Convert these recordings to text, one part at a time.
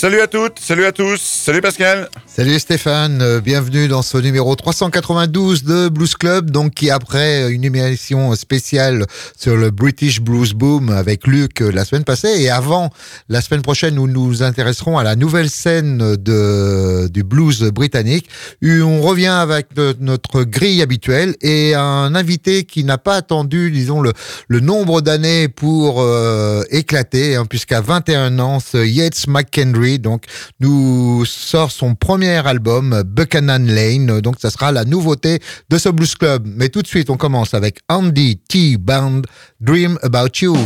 Salut à toutes, salut à tous, salut Pascal. Salut Stéphane, euh, bienvenue dans ce numéro 392 de Blues Club, donc qui après une émission spéciale sur le British Blues Boom avec Luc euh, la semaine passée et avant la semaine prochaine où nous nous intéresserons à la nouvelle scène de, du blues britannique. On revient avec notre grille habituelle et un invité qui n'a pas attendu, disons, le, le nombre d'années pour euh, éclater, hein, puisqu'à 21 ans, ce Yates McHenry donc, nous sort son premier album, Buchanan Lane. Donc, ça sera la nouveauté de ce blues club. Mais tout de suite, on commence avec Andy T. Band, Dream About You.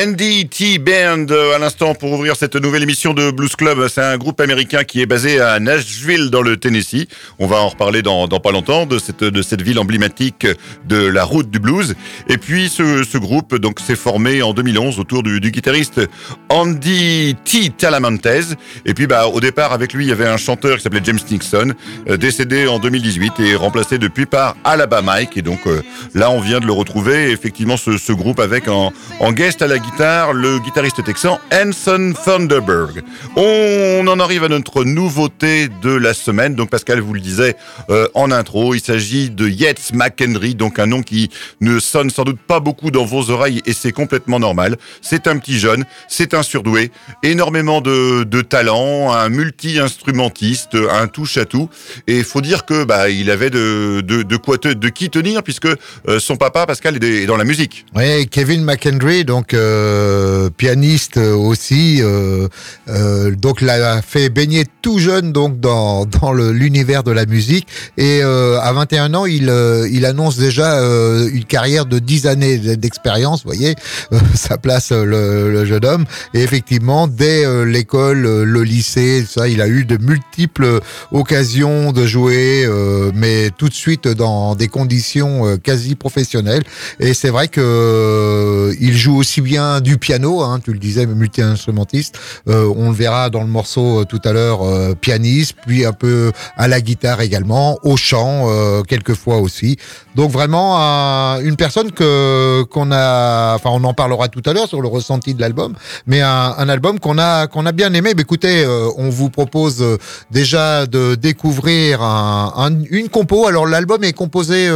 NDT Band euh, à l'instant pour ouvrir cette nouvelle émission de Blues Club. C'est un groupe américain qui est basé à Nashville dans le Tennessee. On va en reparler dans, pas longtemps de cette, de cette ville emblématique de la route du blues. Et puis ce, ce groupe donc s'est formé en 2011 autour du, du, guitariste Andy T. Talamantes. Et puis bah au départ avec lui il y avait un chanteur qui s'appelait James Nixon, euh, décédé en 2018 et remplacé depuis par Alabama Mike. Et donc euh, là on vient de le retrouver. Effectivement ce, ce groupe avec en, en guest à la guitare le guitariste texan Hanson Thunderberg. On en arrive à notre nouveauté de la semaine. Donc Pascal vous le disait euh, en intro, il s'agit de Yates McHenry, donc un nom qui ne sonne sans doute pas beaucoup dans vos oreilles et c'est complètement normal. C'est un petit jeune, c'est un surdoué, énormément de, talent, un multi-instrumentiste, un touche-à-tout. Et il faut dire que bah il avait de quoi de qui tenir puisque euh, son papa Pascal est, dans la musique. Oui, Kevin McHenry, donc euh, pianiste aussi, donc l'a fait baigner tout jeune donc dans dans l'univers de la musique. Et à 21 ans il il annonce déjà une carrière de 10 années d'expérience, vous voyez, ça place le, le, jeune homme. Et effectivement dès l'école, le lycée, ça, il a eu de multiples occasions de jouer, mais tout de suite dans des conditions quasi professionnelles. Et c'est vrai que euh, il joue aussi bien du piano, hein, tu le disais, multi-instrumentiste. Euh, on le verra dans le morceau euh, tout à l'heure, pianiste, puis un peu à la guitare également, au chant quelquefois aussi. Donc vraiment une personne que qu'on a, enfin on en parlera tout à l'heure sur le ressenti de l'album, mais un, un album qu'on a qu'on a bien aimé. Mais écoutez, on vous propose déjà de découvrir un, une compo. Alors l'album est composé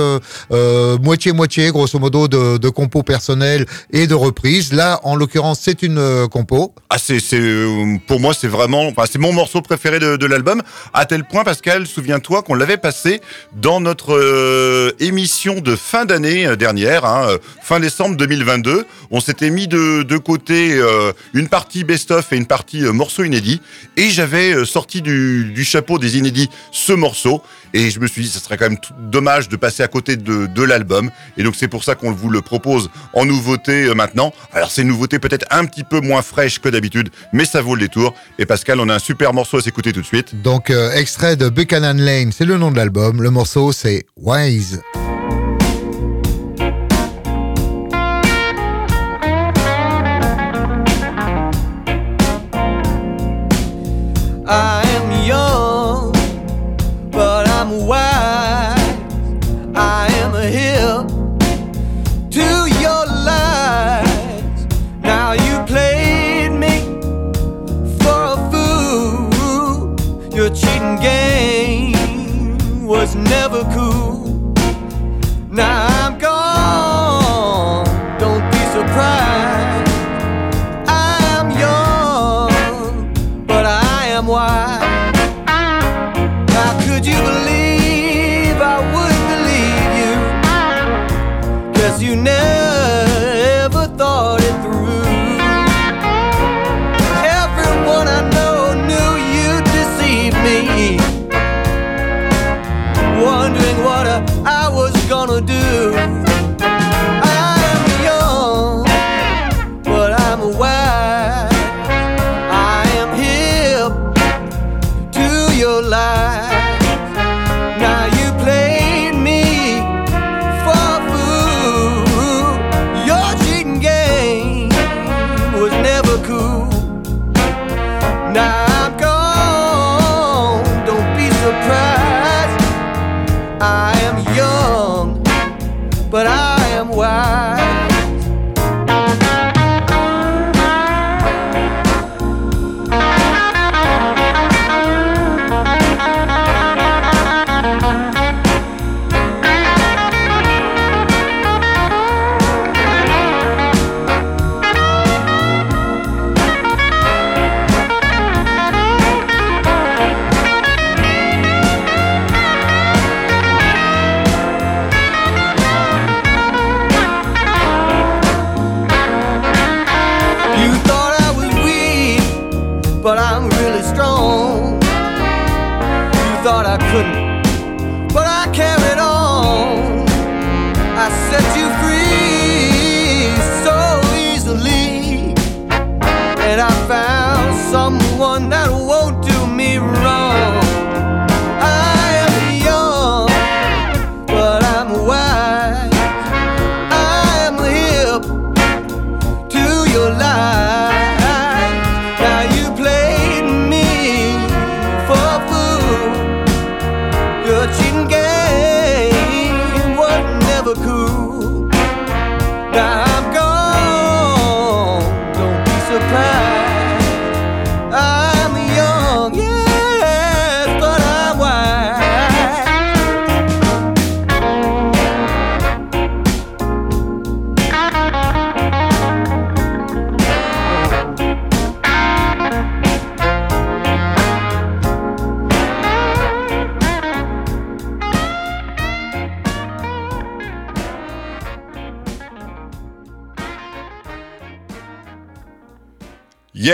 moitié moitié, grosso modo de, de compos personnels et de reprises. Là, en l'occurrence, c'est une euh, compo. Ah, c'est, euh, pour moi, c'est vraiment, c'est mon morceau préféré de, l'album. À tel point, Pascal, souviens-toi qu'on l'avait passé dans notre euh, émission de fin d'année dernière, hein, fin décembre 2022. On s'était mis de, côté une partie best-of et une partie morceau inédit, et j'avais sorti du chapeau des inédits ce morceau. Et je me suis dit, ça serait quand même dommage de passer à côté de, l'album. Et donc c'est pour ça qu'on vous le propose en nouveauté euh, maintenant. Alors c'est une nouveauté peut-être un petit peu moins fraîche que d'habitude, mais ça vaut le détour. Et Pascal, on a un super morceau à s'écouter tout de suite. Donc euh, extrait de Buchanan Lane, c'est le nom de l'album. Le morceau c'est Wise.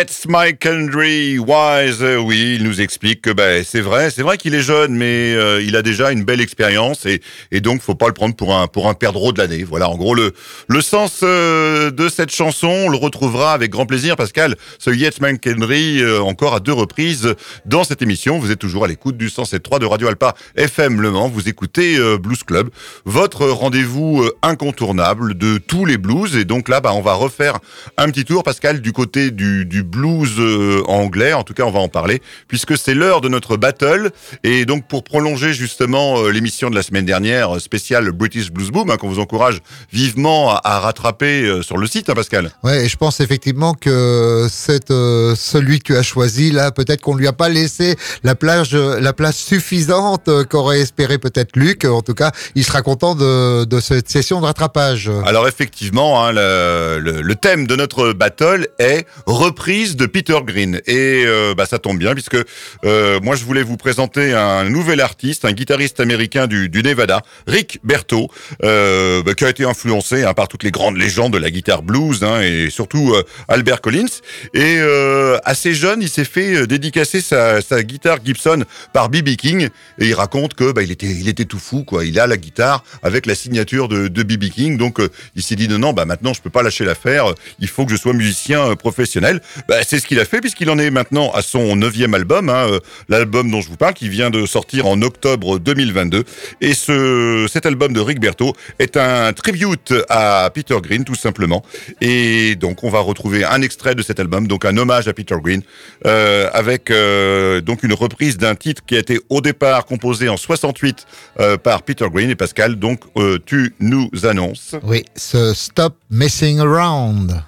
Yet my country wise, oui, il nous explique que ben c'est vrai, c'est vrai qu'il est jeune, mais euh, il a déjà une belle expérience et, et donc faut pas le prendre pour un pour un perdreau de l'année. Voilà, en gros le le sens euh, de cette chanson, on le retrouvera avec grand plaisir, Pascal. Ce my country euh, encore à deux reprises dans cette émission. Vous êtes toujours à l'écoute du 107.3 de Radio Alpa FM Le Mans. Vous écoutez Blues Club, votre rendez-vous incontournable de tous les blues. Et donc là, bah, on va refaire un petit tour, Pascal, du côté du du blues euh, anglais. En tout cas, on va en parler puisque c'est l'heure de notre battle. Et donc, pour prolonger justement euh, l'émission de la semaine dernière, euh, spéciale British Blues Boom, hein, qu'on vous encourage vivement à, rattraper sur le site, hein, Pascal. Ouais, et je pense effectivement que c'est celui que tu as choisi là, peut-être qu'on lui a pas laissé la plage, la place suffisante qu'aurait espéré peut-être Luc. En tout cas, il sera content de, de cette session de rattrapage. Alors effectivement, hein, le, le, le, thème de notre battle est reprise de Peter Green. Et euh, bah, ça tombe bien puisque euh, moi je voulais vous présenter un nouvel artiste, un guitariste américain du, du Nevada, Rick Berto, euh, bah, qui a été influencé hein, par toutes les grandes légendes de la guitare blues hein, et surtout euh, Albert Collins. Et euh, assez jeune, il s'est fait dédicacer sa, sa, guitare Gibson par B.B. King et il raconte que bah, il était il était tout fou quoi. Il a la guitare avec la signature de B.B. King, donc il s'est dit non non bah maintenant je peux pas lâcher l'affaire, il faut que je sois musicien professionnel. Bah, c'est ce qu'il a fait puisqu'il en est maintenant à son neuvième album, hein, euh, l'album dont je vous parle, qui vient de sortir en octobre 2022. Et ce, cet album de Rick Berto est un tribute à Peter Green, tout simplement. Et donc, on va retrouver un extrait de cet album, donc un hommage à Peter Green, euh, avec euh, donc une reprise d'un titre qui a été au départ composé en 68 euh, par Peter Green et Pascal. Donc, euh, tu nous annonces. Oui, ce Stop Messing Around.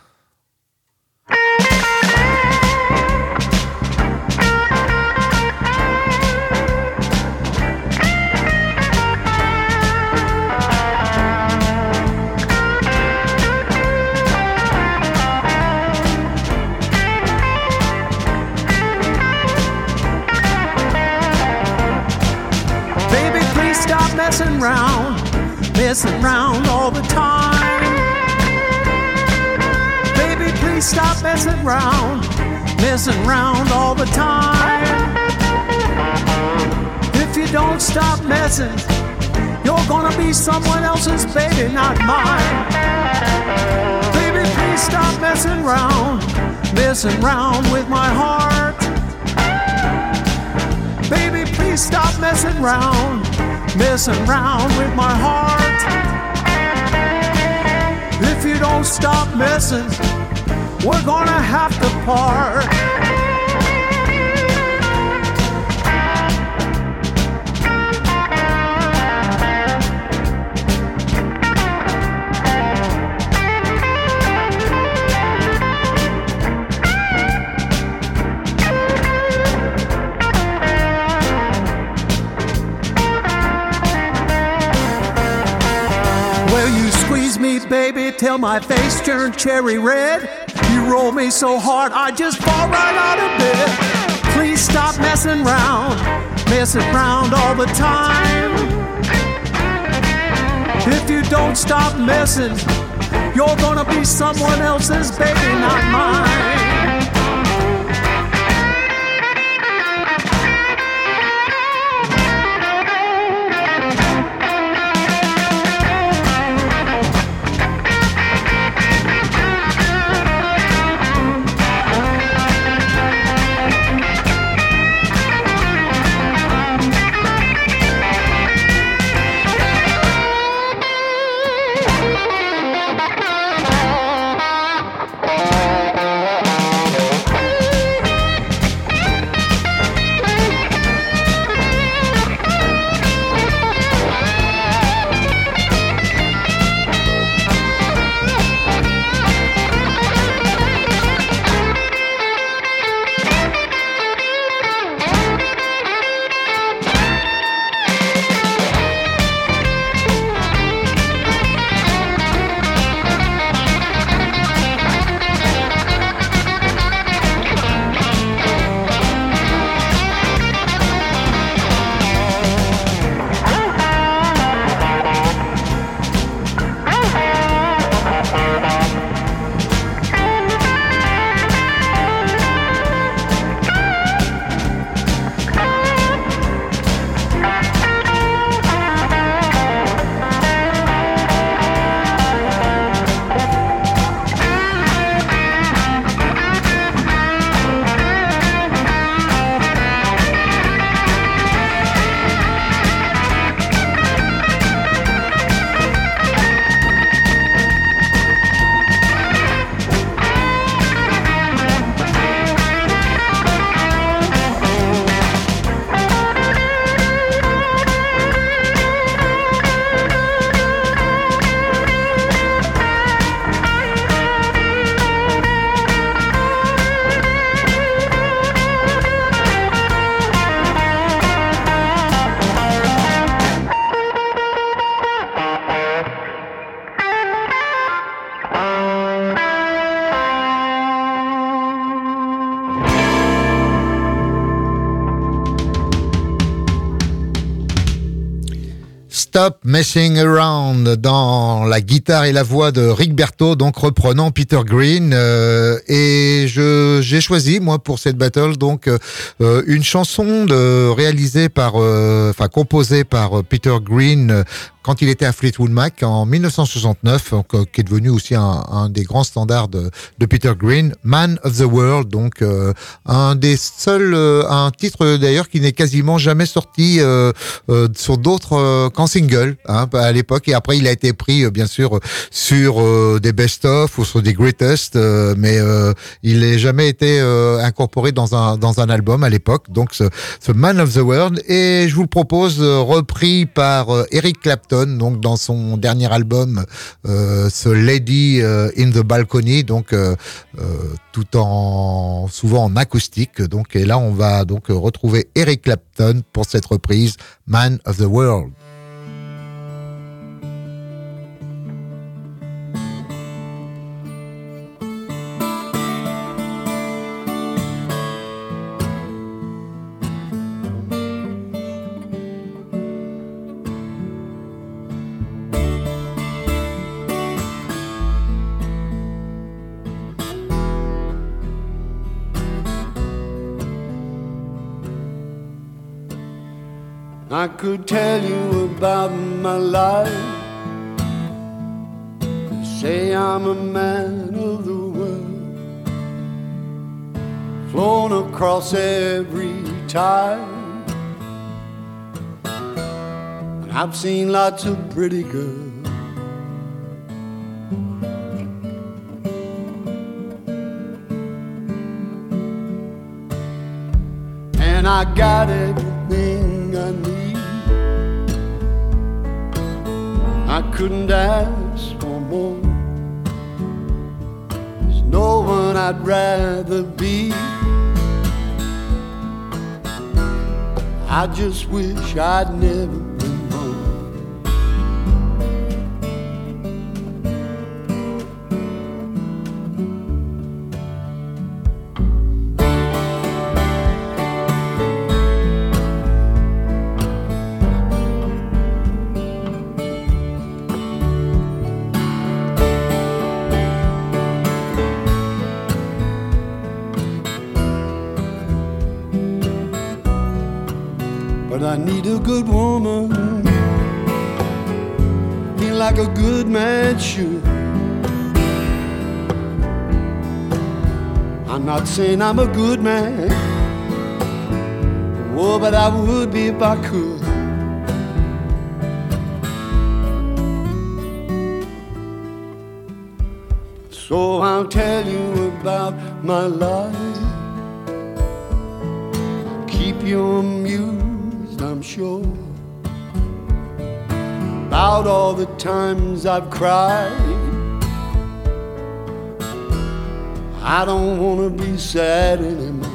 Messing round all the time. Baby, please stop messing round, messing round all the time. If you don't stop messing, you're gonna be someone else's baby, not mine. Baby, please stop messing round, messing round with my heart. Baby, please stop messing round messing around with my heart. Don't stop messing, we're gonna have to part. Baby, till my face turned cherry red. You roll me so hard, I just fall right out of bed. Please stop messing around, messing around all the time. If you don't stop messing, you're gonna be someone else's baby, not mine. Stop Messing Around dans la guitare et la voix de Rick Berto, donc reprenant Peter Green. Euh, et je j'ai choisi moi pour cette battle donc euh, une chanson de, réalisée par, euh, enfin composée par Peter Green quand il était à Fleetwood Mac en 1969, euh, qui est devenu aussi un, un des grands standards de, de, Peter Green, Man of the World, donc euh, un des seuls, euh, un titre d'ailleurs qui n'est quasiment jamais sorti euh, sur d'autres qu'en single hein, à l'époque, et après il a été pris bien sûr sur des best-of ou sur des greatest, mais il n'a jamais été incorporé dans un dans un album à l'époque. Donc ce, ce, Man of the World, et je vous le propose repris par Eric Clapton donc dans son dernier album, euh, ce Lady euh, in the Balcony, donc euh, tout en souvent en acoustique. Donc et là on va donc retrouver Eric Clapton pour cette reprise Man of the World. I could tell you about my life. Say I'm a man of the world, flown across every tide. And I've seen lots of pretty girls. And I got everything couldn't ask for more. There's no one I'd rather be. I just wish I'd never good woman, feel like a good man should. I'm not saying I'm a good man, oh, but I would be if I could. So I'll tell you about my life. Keep you amused Sure. About all the times I've cried. I don't wanna be sad anymore.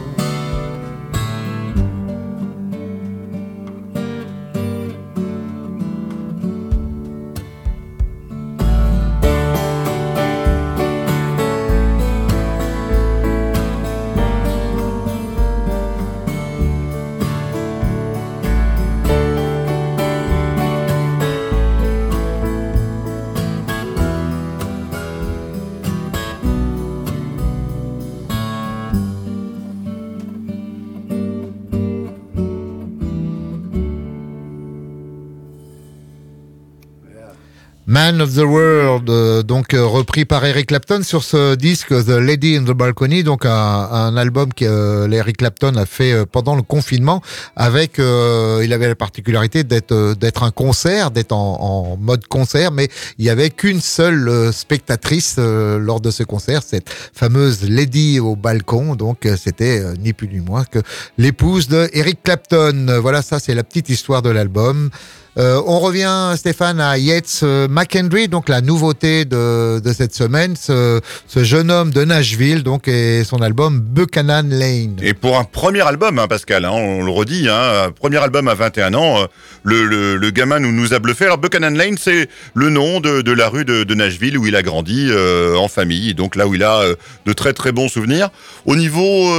Man of the World, euh, donc euh, repris par Eric Clapton sur ce disque The Lady in the Balcony, donc un, album que euh, Eric Clapton a fait pendant le confinement, avec, il avait la particularité d'être d'être un concert, d'être en, mode concert, mais il y avait qu'une seule spectatrice lors de ce concert, cette fameuse Lady au balcon, donc c'était ni plus ni moins que l'épouse de Eric Clapton. Voilà, ça c'est la petite histoire de l'album. Euh, on revient, Stéphane, à Yates euh, McHenry, donc la nouveauté de, cette semaine, ce, jeune homme de Nashville, donc et son album Buchanan Lane. Et pour un premier album, hein, Pascal, hein, on le redit, hein, premier album à 21 ans, euh, le, le, gamin nous, a bluffé. Alors Buchanan Lane, c'est le nom de, la rue de, Nashville où il a grandi en famille, donc là où il a de très très bons souvenirs. Au niveau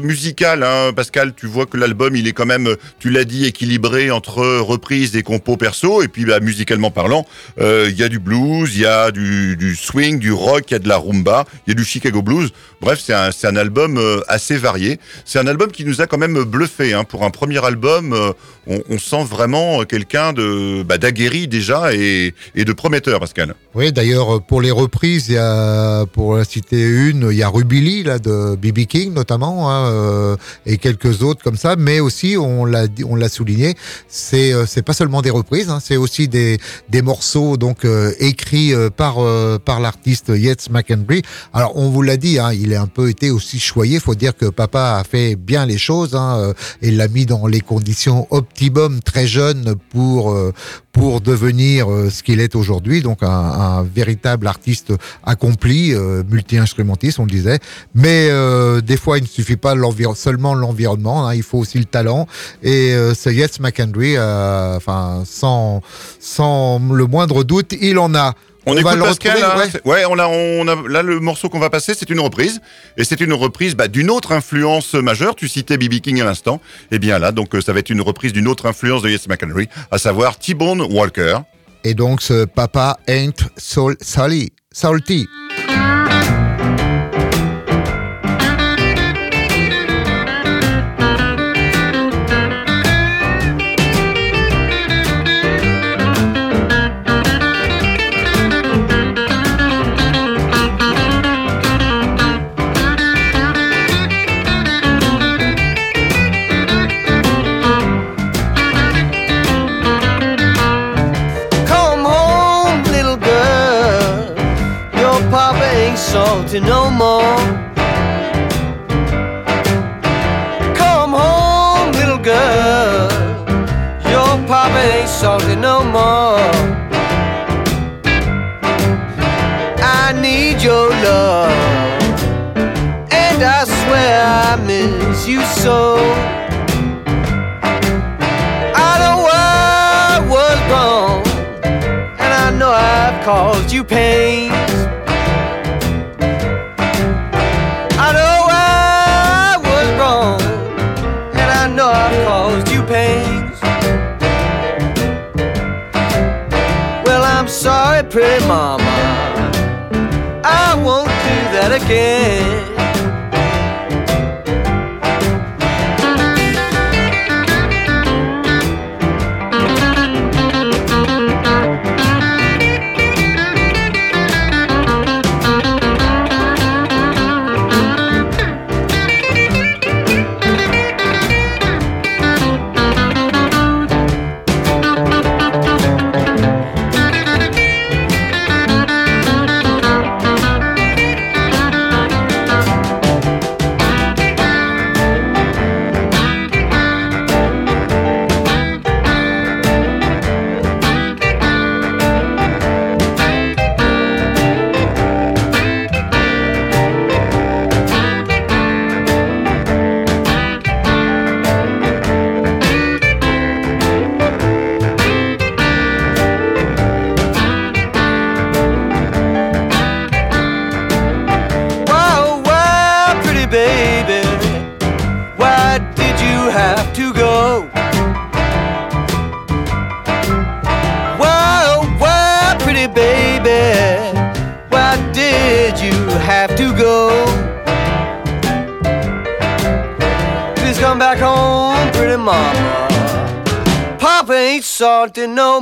musical, hein, Pascal, tu vois que l'album, il est quand même, tu l'as dit, équilibré entre reprises et compos perso et puis bah, musicalement parlant, euh, il y a du blues, il y a du, swing, du rock, il y a de la rumba, il y a du Chicago blues. Bref, c'est un, un album euh, assez varié. C'est un album qui nous a quand même bluffé. Hein. Pour un premier album, euh, on, sent vraiment quelqu'un de bah, d'aguerri déjà et, et de prometteur, Pascal. Oui, d'ailleurs, pour les reprises, y a, pour la citer une, il y a Ruby Lee, là, de B.B. King, notamment, hein, euh, et quelques autres comme ça, mais aussi, on l'a, souligné, c'est, euh, c'est pas seulement des reprises, hein, c'est aussi des, des morceaux, donc, euh, écrits euh, par, euh, par l'artiste Yates McHenry. Alors, on vous l'a dit, hein, il a un peu été aussi choyé, faut dire que papa a fait bien les choses, hein, euh, et l'a mis dans les conditions optimum très jeune pour, euh, pour devenir euh, ce qu'il est aujourd'hui, donc un, un véritable artiste accompli, euh, multi-instrumentiste, on le disait. Mais euh, des fois, il ne suffit pas seulement l'environnement, hein, il faut aussi le talent. Et ce Yates McHenry, enfin, sans, sans le moindre doute, il en a. On, écoute le Pascal. là ouais. C'est- ouais, on a, on a, là le morceau qu'on va passer, c'est une reprise, et c'est une reprise bah, d'une autre influence majeure. Tu citais B.B. King à l'instant. Et bien là, donc euh, ça va être une reprise d'une autre influence de Yes McHenry, à savoir T-Bone Walker. Et donc, ce papa ain't sol, sali, salty. You so. I know I was wrong, and I know I've caused you pain. I know I was wrong, and I know I've caused you. Well, I'm sorry, pretty mama. I won't do that again. Ain't salty no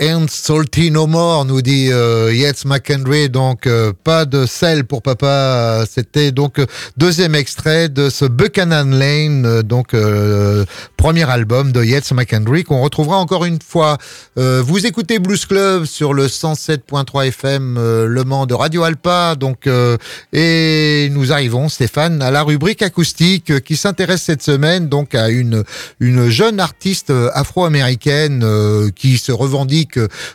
Ain't salty no more, nous dit euh, Yates McHenry. Donc, euh, pas de sel pour papa. C'était donc euh, deuxième extrait de ce Buchanan Lane, euh, donc euh, premier album de Yates McHenry qu'on retrouvera encore une fois. Euh, vous écoutez Blues Club sur le 107.3 FM Le Mans de Radio Alpa. Donc, et nous arrivons, Stéphane, à la rubrique acoustique qui s'intéresse cette semaine donc à une une jeune artiste afro-américaine qui se revendique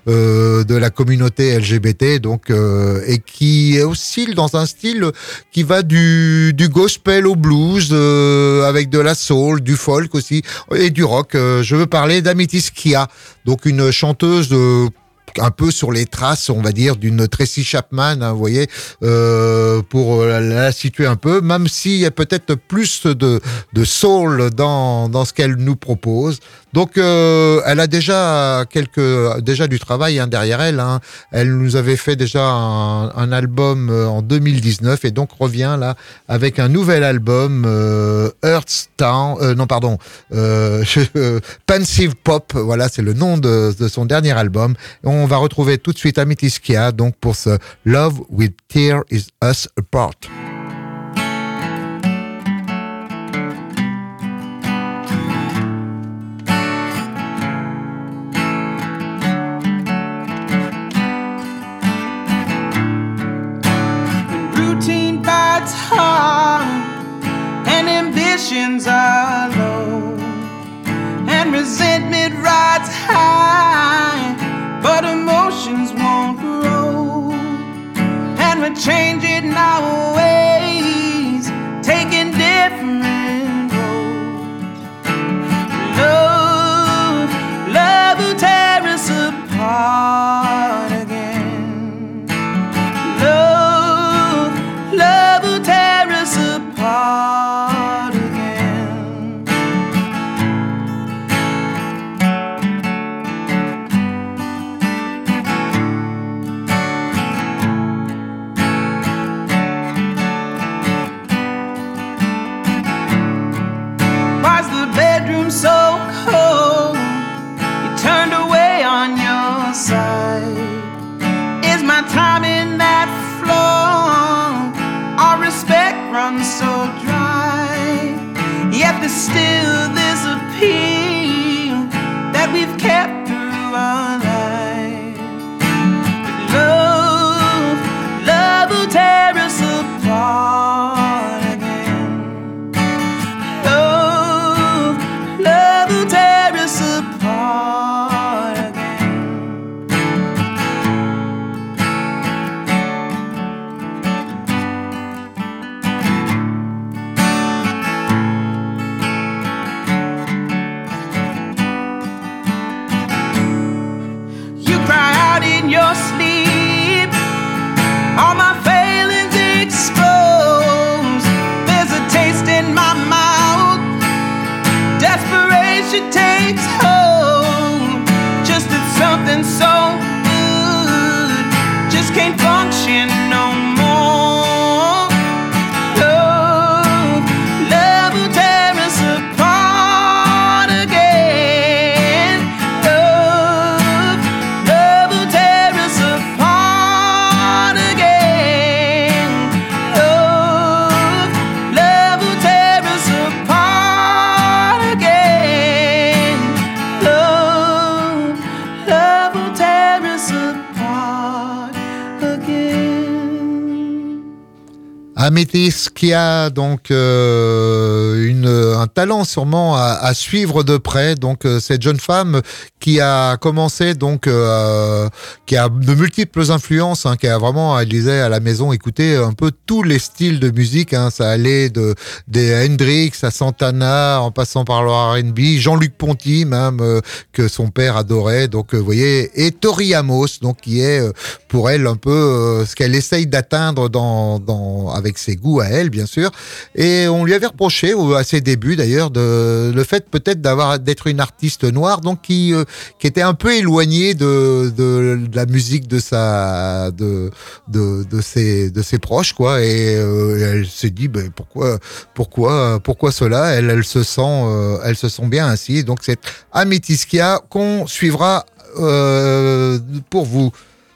euh, de la communauté LGBT donc euh, et qui oscille dans un style qui va du gospel au blues euh, avec de la soul, du folk aussi et du rock. Je veux parler d'Amitis Kia, donc une chanteuse un peu sur les traces, on va dire, d'une Tracy Chapman, hein, vous voyez, pour la, situer un peu, même s'il y a peut-être plus de, soul dans ce qu'elle nous propose. Donc, euh, elle a déjà quelques, déjà du travail hein, derrière elle. Hein. Elle nous avait fait déjà un, un album euh, en 2019 et donc revient là avec un nouvel album, euh, Earth Town, euh, non pardon, euh, Pensive Pop. Voilà, c'est le nom de, de, son dernier album. On va retrouver tout de suite Amity Skia donc pour ce Love Will Tear Is Us Apart. here. A donc euh, une, un talent sûrement à, à, suivre de près. Donc euh, cette jeune femme qui a commencé donc euh, qui a de multiples influences, hein, qui a vraiment, elle disait à la maison, écouter un peu tous les styles de musique. Hein, ça allait de des Hendrix à Santana, en passant par le R&B, Jean-Luc Ponty même euh, que son père adorait. Donc vous voyez, et Tori Amos, donc qui est pour elle un peu ce qu'elle essaye d'atteindre dans, dans avec ses goûts à elle, bien sûr. Et on lui avait reproché à ses débuts d'ailleurs le fait peut-être d'avoir d'être une artiste noire, donc qui euh, qui était un peu éloignée de, de, de la musique de sa de de, de ses de ses proches quoi. Et euh, elle s'est dit ben, pourquoi pourquoi pourquoi cela? Elle elle se sent euh, elle se sent bien ainsi. Donc c'est Amétiskia qu'on suivra euh, pour vous.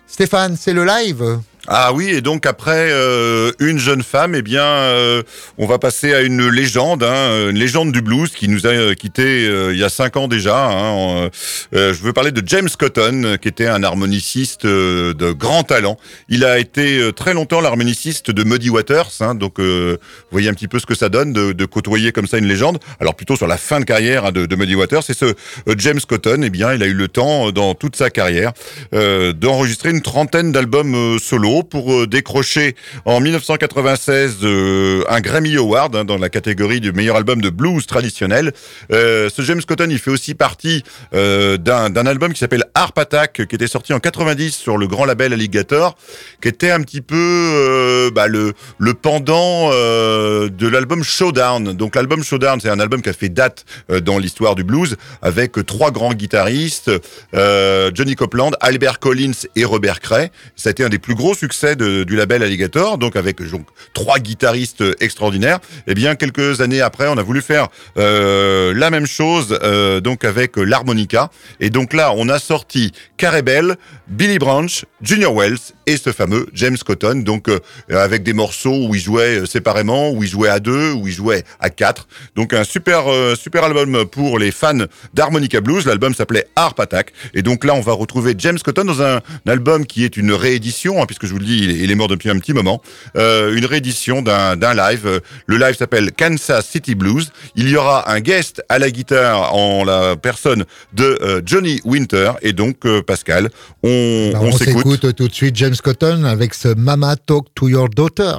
Stéphane, c'est le live ah oui, et donc après euh, une jeune femme, eh bien, euh, on va passer à une légende, hein, une légende du blues qui nous a quitté euh, il y a cinq ans déjà. Hein, je veux parler de James Cotton, qui était un harmoniciste de grand talent. Il a été très longtemps l'harmoniciste de Muddy Waters, hein, donc vous voyez un petit peu ce que ça donne de, de, côtoyer comme ça une légende. Alors plutôt sur la fin de carrière de, de, Muddy Waters, et ce James Cotton, eh bien, il a eu le temps dans toute sa carrière d'enregistrer une trentaine d'albums solo pour euh, décrocher en 1996 euh, un Grammy Award hein, dans la catégorie du meilleur album de blues traditionnel. Euh, ce James Cotton, il fait aussi partie d'un album qui s'appelle Harp Attack, qui était sorti en 90 sur le grand label Alligator, qui était un petit peu bah, le, pendant de l'album Showdown. Donc l'album Showdown, c'est un album qui a fait date dans l'histoire du blues, avec trois grands guitaristes, Johnny Copeland, Albert Collins et Robert Cray. Ça a été un des plus gros du label Alligator, donc avec trois guitaristes extraordinaires. Et bien quelques années après, on a voulu faire euh, la même chose, euh, donc avec euh, l'harmonica. Et donc là, on a sorti Carey Bell, Billy Branch, Junior Wells et ce fameux James Cotton, donc euh, avec des morceaux où il jouait euh, séparément, où il jouait à deux, où il jouait à quatre. Donc un super euh, super album pour les fans d'harmonica blues. L'album s'appelait Harp Attack. Et donc là, on va retrouver James Cotton dans un, un album qui est une réédition, hein, puisque je vous le dis, il est, il est mort depuis un petit moment. Euh, une réédition d'un d'un live. Euh, Le live s'appelle Kansas City Blues. Il y aura un guest à la guitare en la personne de euh, Johnny Winter. Et donc, Pascal, on, Bah, on on s'écoute. s'écoute tout de suite James Cotton avec ce Mama Talk to Your Daughter.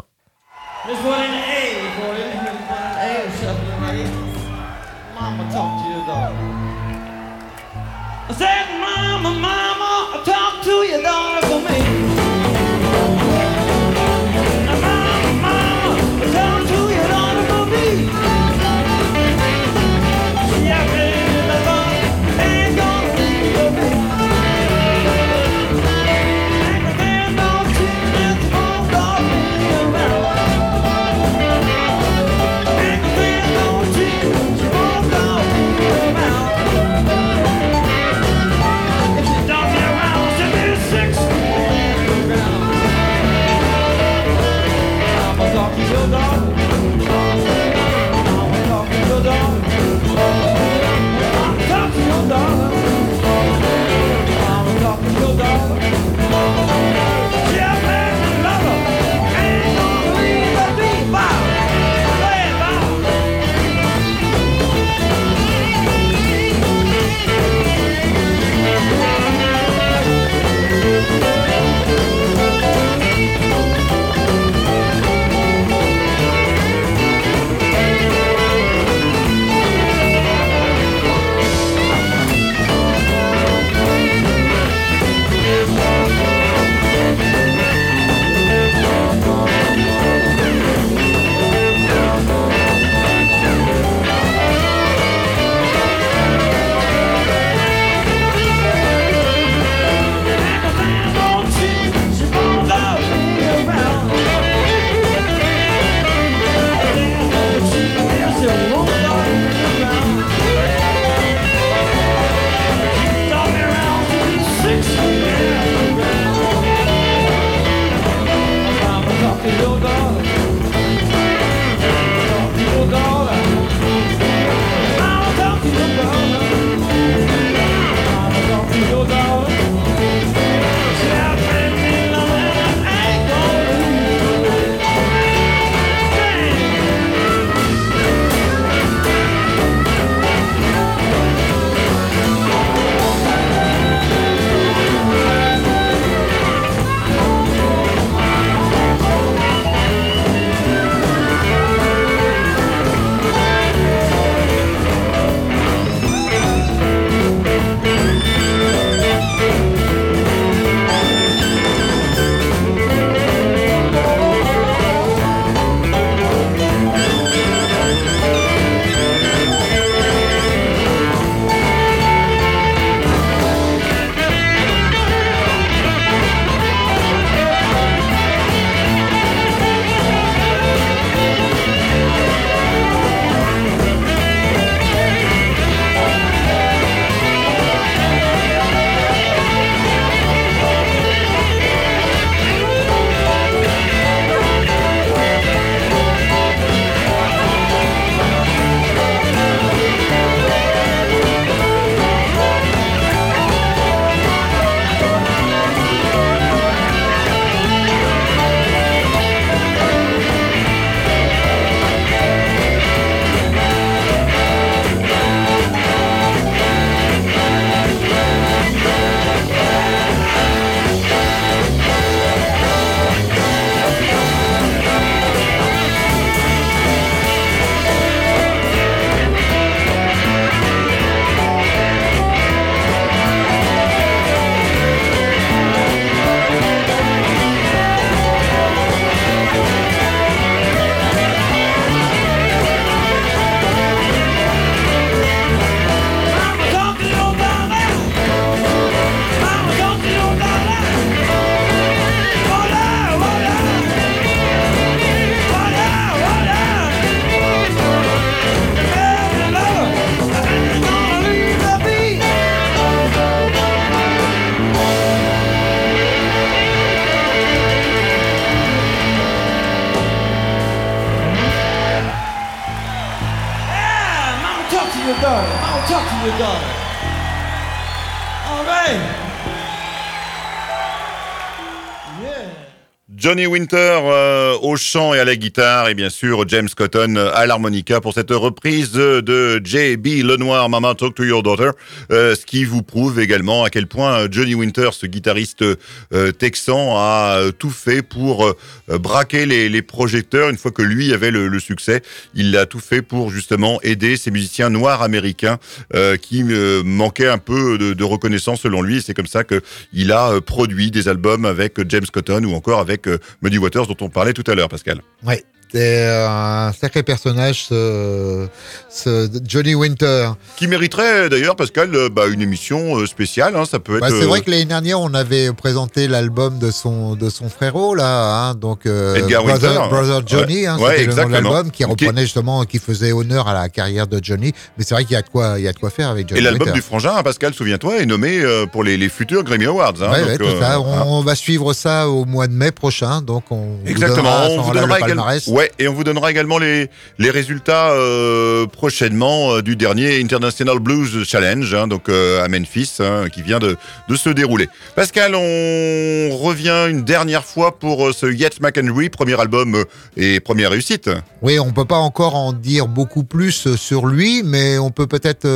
Winter euh, au chant et à la guitare et bien sûr James Cotton euh, à l'harmonica pour cette reprise de J.B. Lenoir, Mama Talk to Your Daughter, euh, qui vous prouve également à quel point Johnny Winter, ce guitariste euh, texan, a euh, tout fait pour euh, braquer les, les projecteurs une fois que lui avait le, le succès. Il a tout fait pour justement aider ces musiciens noirs américains euh, qui euh, manquaient un peu de, de reconnaissance selon lui. C'est comme ça que il a euh, produit des albums avec James Cotton ou encore avec euh, Muddy Waters dont on parlait tout à l'heure, Pascal. Ouais. C'est un sacré personnage, ce, ce Johnny Winter. Qui mériterait d'ailleurs, Pascal, euh, bah, une émission euh, spéciale. hein, ça peut être. Bah, c'est euh, vrai que l'année dernière, on avait présenté l'album de son de son frérot là, hein, donc euh, Edgar Brother, Winter. Brother Johnny, hein, Ouais, c'était de exactement. l'album qui reprenait justement, qui faisait honneur à la carrière de Johnny. Mais c'est vrai qu'il y a de quoi, il y a de quoi faire avec Johnny Et l'album Winter. du Frangin, hein, Pascal, souviens-toi, est nommé euh, pour les, les futurs Grammy Awards. hein, Ouais, donc, ouais, tout euh, ça. hein. On, va suivre ça au mois de mai prochain, donc on vous Exactement. donnera on vous donnera le palmarès. Ouais, et on vous donnera également les, les résultats euh, prochainement euh, du dernier International Blues Challenge, hein, donc euh, à Memphis, hein, qui vient de, de se dérouler. Pascal, on revient une dernière fois pour ce Yet McHenry, premier album et première réussite. Oui, on peut pas encore en dire beaucoup plus sur lui, mais on peut peut-être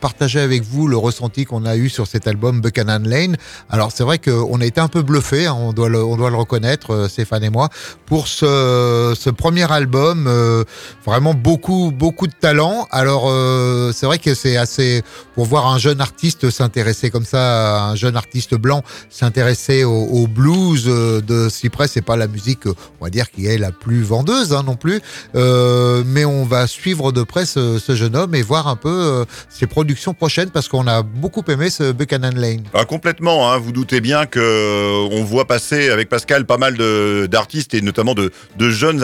partager avec vous le ressenti qu'on a eu sur cet album Buchanan Lane. Alors c'est vrai qu'on a été un peu bluffé, hein, on doit le, on doit le reconnaître, Stéphane et moi, pour ce, ce premier album. euh, vraiment beaucoup, beaucoup de talent. Alors euh, c'est vrai que c'est assez pour voir un jeune artiste s'intéresser comme ça, un jeune artiste blanc s'intéresser au, blues euh, de Cypress, c'est pas la musique, on va dire, qui est la plus vendeuse hein, non plus. Mais on va suivre de près ce, jeune homme et voir un peu ses productions prochaines parce qu'on a beaucoup aimé ce Buchanan Lane. Ah, complètement, hein, vous doutez bien que on voit passer avec Pascal pas mal d'artistes et notamment de, de jeunes.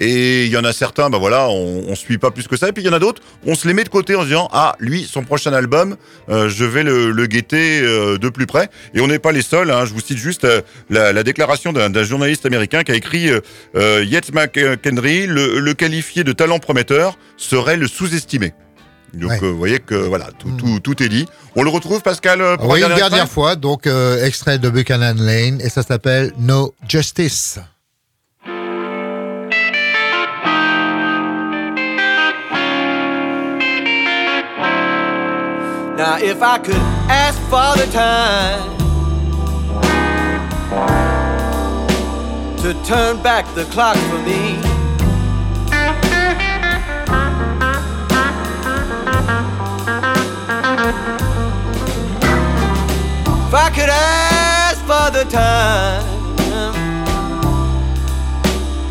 Et il y en a certains, bah voilà, on, on suit pas plus que ça. Et puis il y en a d'autres, on se les met de côté en se disant ah lui son prochain album, euh, je vais le, le guetter euh, de plus près. Et on n'est pas les seuls. hein, je vous cite juste euh, la, la déclaration d'un journaliste américain qui a écrit Yates McHenry, le, le qualifié de talent prometteur serait le sous-estimé. Donc Ouais. euh, vous voyez que voilà, tout, Mm. tout, tout est dit. On le retrouve Pascal pour Oui, un une dernière fois, donc euh, extrait de Buchanan Lane et ça s'appelle No Justice. Now, if I could ask Father Time to turn back the clock for me. If I could ask Father Time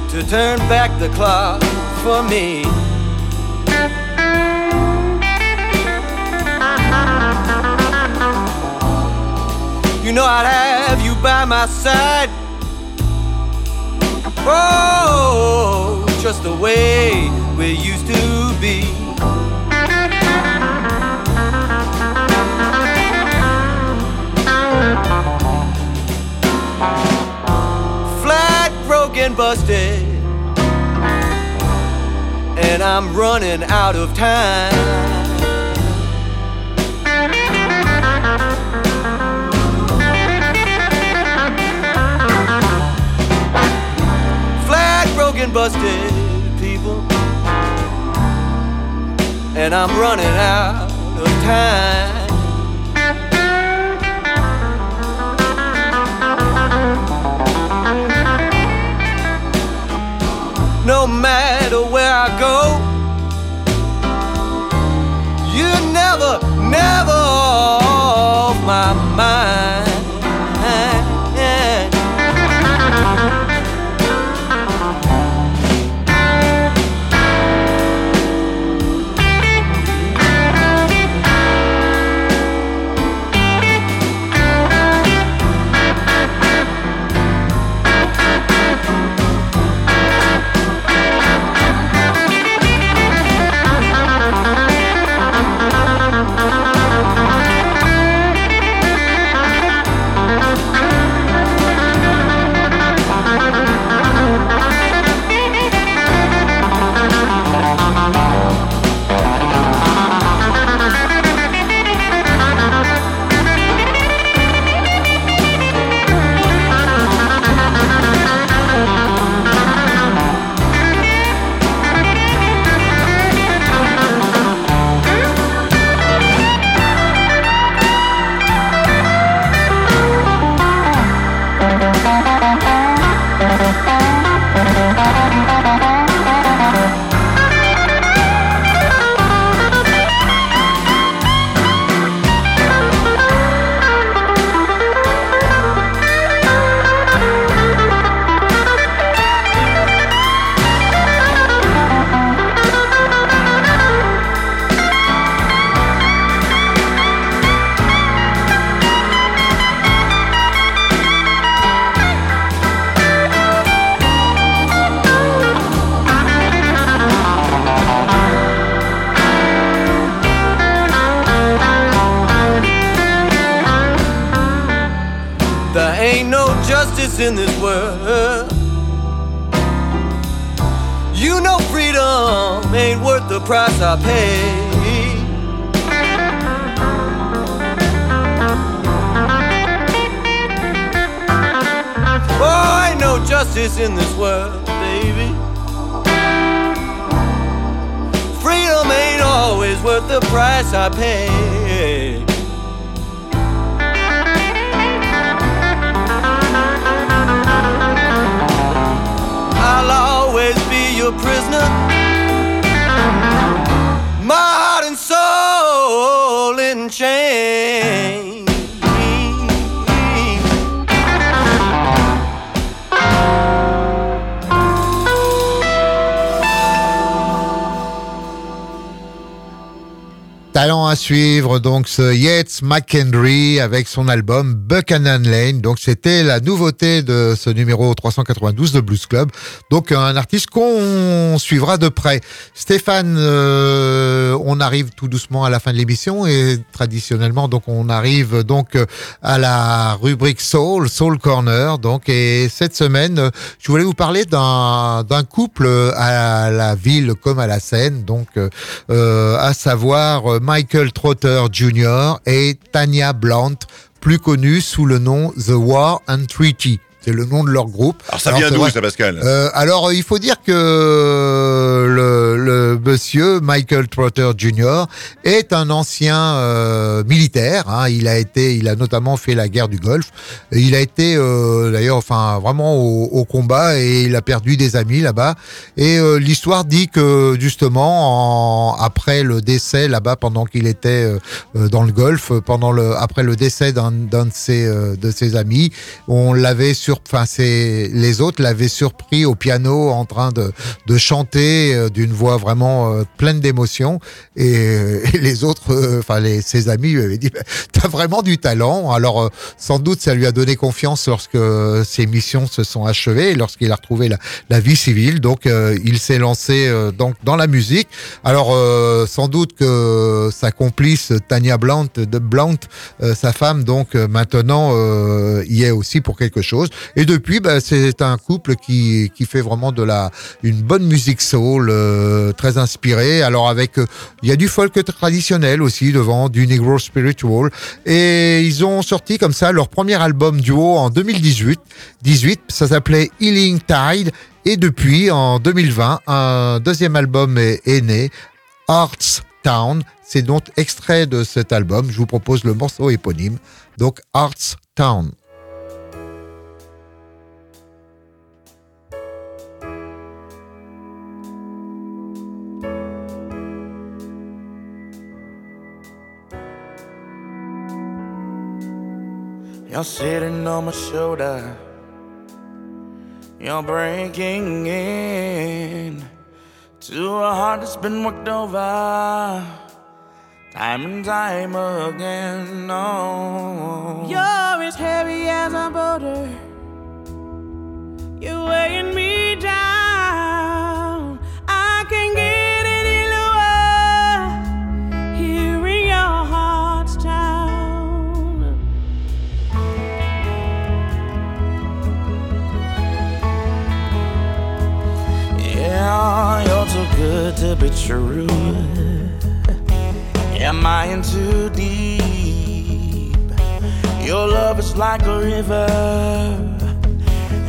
to turn back the clock for me. You know I'd have you by my side. Oh, just the way we used to be. Flat, broken, busted. And I'm running out of time. Broken, busted people. And I'm running out of time. No matter where I go, you're never, never off my mind. In this world. You know freedom ain't worth the price I pay. Oh, ain't no justice in this world, baby. Freedom ain't always worth the price I pay. Talent à suivre, donc ce Yates McHenry avec son album Buchanan Lane. Donc c'était la nouveauté de ce numéro 392 de Blues Club. Donc un artiste qu'on suivra de près. Stéphane, euh, on arrive tout doucement à la fin de l'émission et traditionnellement donc on arrive donc à la rubrique Soul, Soul Corner. Donc et cette semaine, je voulais vous parler d'un d'un couple à la ville comme à la scène. Donc euh, à savoir Michael Trotter Jr. et Tanya Blount, plus connus sous le nom The War and Treaty. C'est le nom de leur groupe. Alors ça Alors, vient d'où ça, Pascal? Euh, alors, il faut dire que le monsieur Michael Trotter Jr. est un ancien euh, militaire. hein. Il a été, il a notamment fait la guerre du Golfe. Il a été euh, d'ailleurs, enfin, vraiment au, combat et il a perdu des amis là-bas. Et euh, l'histoire dit que justement, en- après le décès là-bas, pendant qu'il était dans le Golfe, pendant le, après le décès d'un de ses de ses amis, on l'avait sur, enfin, les autres l'avaient surpris au piano en train de de chanter d'une voix vraiment euh, pleine d'émotion. Et, euh, les autres, euh, enfin, ses amis lui avaient dit, Bah, t'as vraiment du talent. Alors, sans doute, ça lui a donné confiance lorsque ses missions se sont achevées, lorsqu'il a retrouvé la, vie civile. Donc, il s'est lancé donc dans la musique. Alors, sans doute que sa complice Tania Blount, sa femme, donc maintenant y est aussi pour quelque chose. Et depuis, bah, c'est un couple qui qui fait vraiment de la une bonne musique soul, très inspirée. Alors avec, euh, il y a du folk traditionnel aussi devant, du negro spiritual. Et ils ont sorti comme ça leur premier album duo en 2018. 18, ça s'appelait Healing Tide. Et depuis, en 2020, un deuxième album est, est né, Arts Town. C'est donc extrait de cet album. Je vous propose le morceau éponyme. Donc Arts Town. You're sitting on my shoulder. You're breaking in to a heart that's been worked over time and time again. No, You're as heavy as a boulder. You're weighing me to be true. Am I in too deep? Your love is like a river,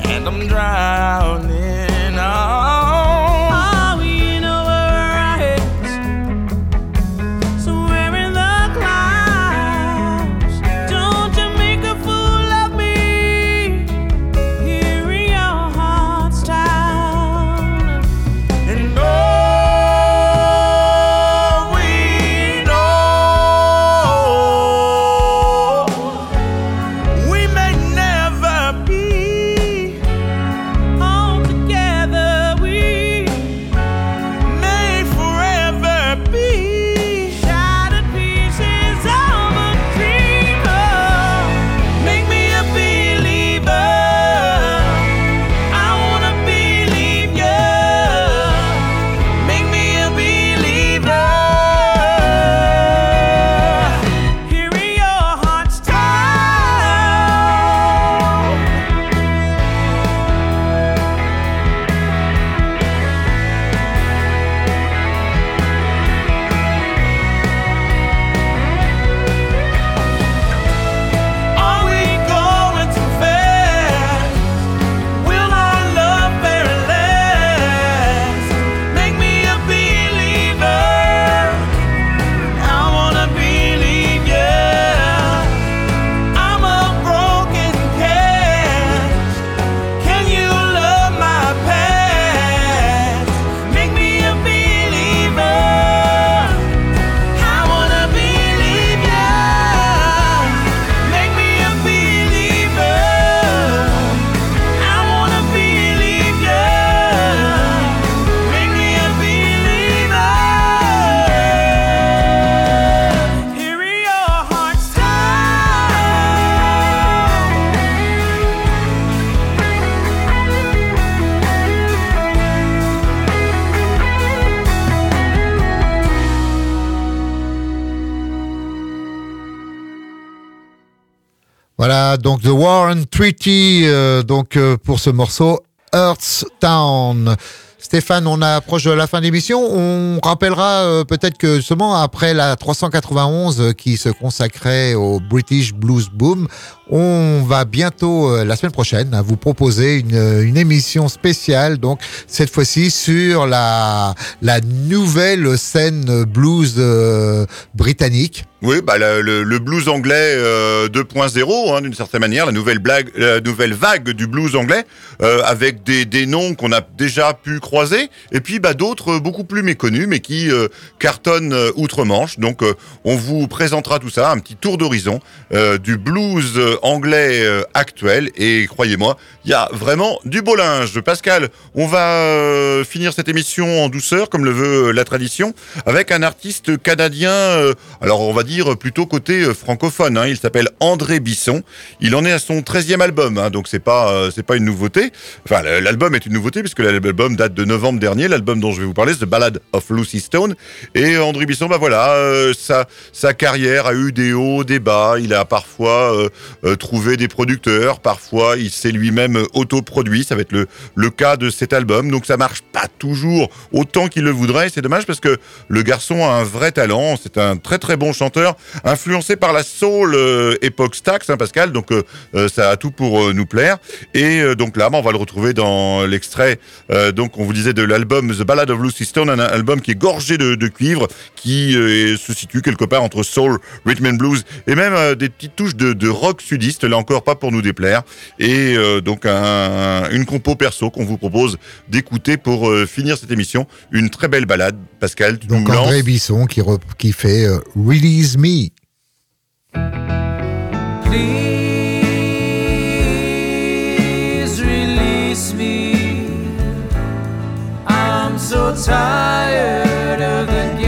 and I'm drowning. Donc The Warren Treaty, euh, donc euh, pour ce morceau Earth's Town. Stéphane, on approche de la fin de l'émission. On rappellera euh, peut-être que justement après la 391 euh, qui se consacrait au British Blues Boom, on va bientôt euh, la semaine prochaine hein, vous proposer une, une émission spéciale. Donc cette fois-ci sur la la nouvelle scène blues euh, britannique. Oui, bah, le, blues anglais euh, 2.0, hein, d'une certaine manière, la nouvelle, vague du blues anglais, euh, avec des, noms qu'on a déjà pu croiser, et puis bah, d'autres euh, beaucoup plus méconnus, mais qui euh, cartonnent euh, outre-Manche. Donc, euh, on vous présentera tout ça, un petit tour d'horizon euh, du blues euh, anglais euh, actuel. Et croyez-moi, il y a vraiment du beau linge. Pascal, on va euh, finir cette émission en douceur, comme le veut euh, la tradition, avec un artiste canadien. euh, alors, on va plutôt côté euh, francophone. hein. Il s'appelle André Bisson. Il en est à son 13e album, hein, donc c'est pas euh, c'est pas une nouveauté. Enfin, l'album est une nouveauté puisque l'album date de novembre dernier. L'album dont je vais vous parler, The Ballad of Lucy Stone. Et André Bisson, bah voilà, euh, sa sa carrière a eu des hauts, des bas. Il a parfois trouvé des producteurs, parfois il s'est lui-même autoproduit. Ça va être le le cas de cet album. Donc ça marche pas toujours autant qu'il le voudrait. C'est dommage parce que le garçon a un vrai talent. C'est un très très bon chanteur, influencé par la soul euh, époque Stax, hein, Pascal. Donc euh, euh, ça a tout pour nous plaire. Et donc là, bah, on va le retrouver dans l'extrait. donc on vous disait de l'album The Ballad of Lucy Stone, un album qui est gorgé de, de cuivre, qui se situe quelque part entre soul, rhythm and blues et même des petites touches de, de rock sudiste. Là encore, pas pour nous déplaire. Et donc un- une compo perso qu'on vous propose d'écouter pour finir cette émission. Une très belle balade, Pascal. Donc André Bisson qui, fait euh, Release Me. Please release me. I'm so tired of the games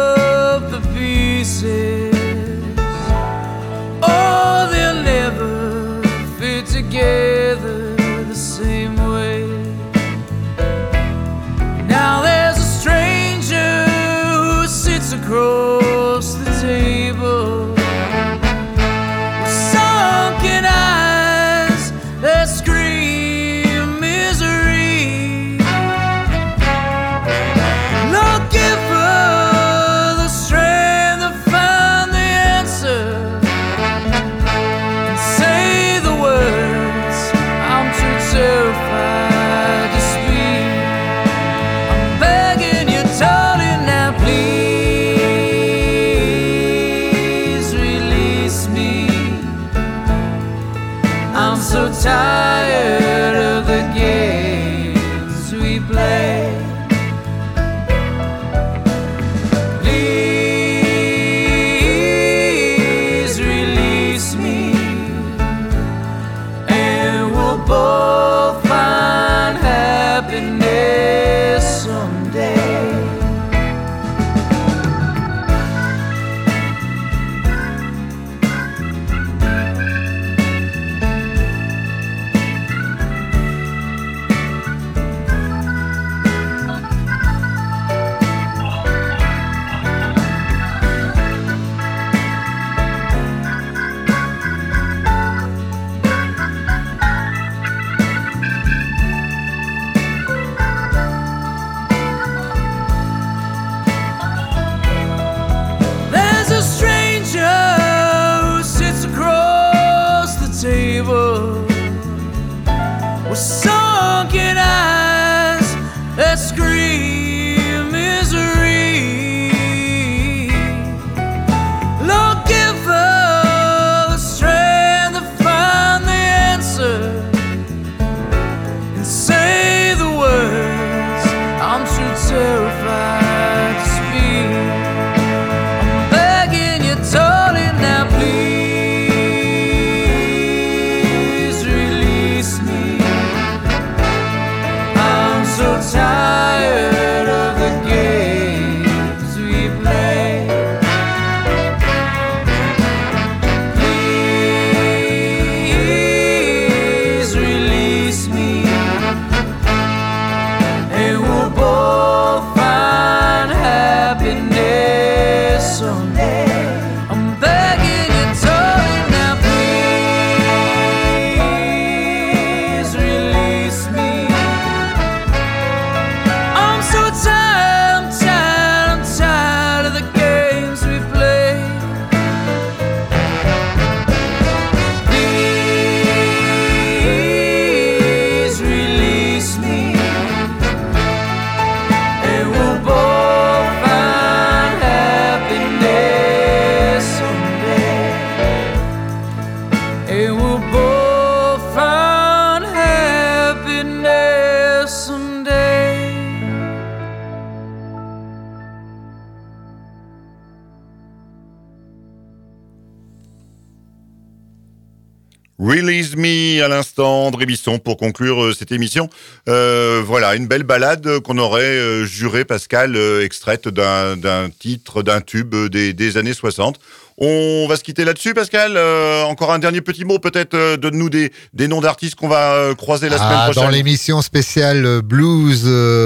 à André Bisson, pour conclure euh, cette émission. Euh, voilà, une belle balade qu'on aurait euh, juré, Pascal, extraite d'un titre, d'un tube des, des années 60. On va se quitter là-dessus, Pascal. Euh, encore un dernier petit mot, peut-être, euh, donne-nous des, des noms d'artistes qu'on va croiser la semaine Ah, prochaine. dans l'émission spéciale blues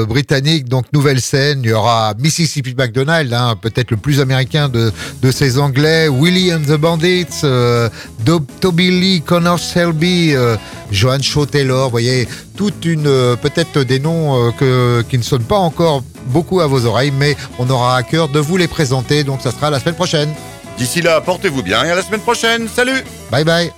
britannique, donc nouvelle scène, il y aura Mississippi McDonald, hein, peut-être le plus américain de, de ces Anglais, Willie and the Bandits, Dob- Toby Lee, Connor Selby, Johan Shaw Taylor, vous voyez, toute une, euh, peut-être des noms euh, que, qui ne sonnent pas encore beaucoup à vos oreilles, mais on aura à cœur de vous les présenter, donc ça sera la semaine prochaine. D'ici là, portez-vous bien et à la semaine prochaine. Salut Bye bye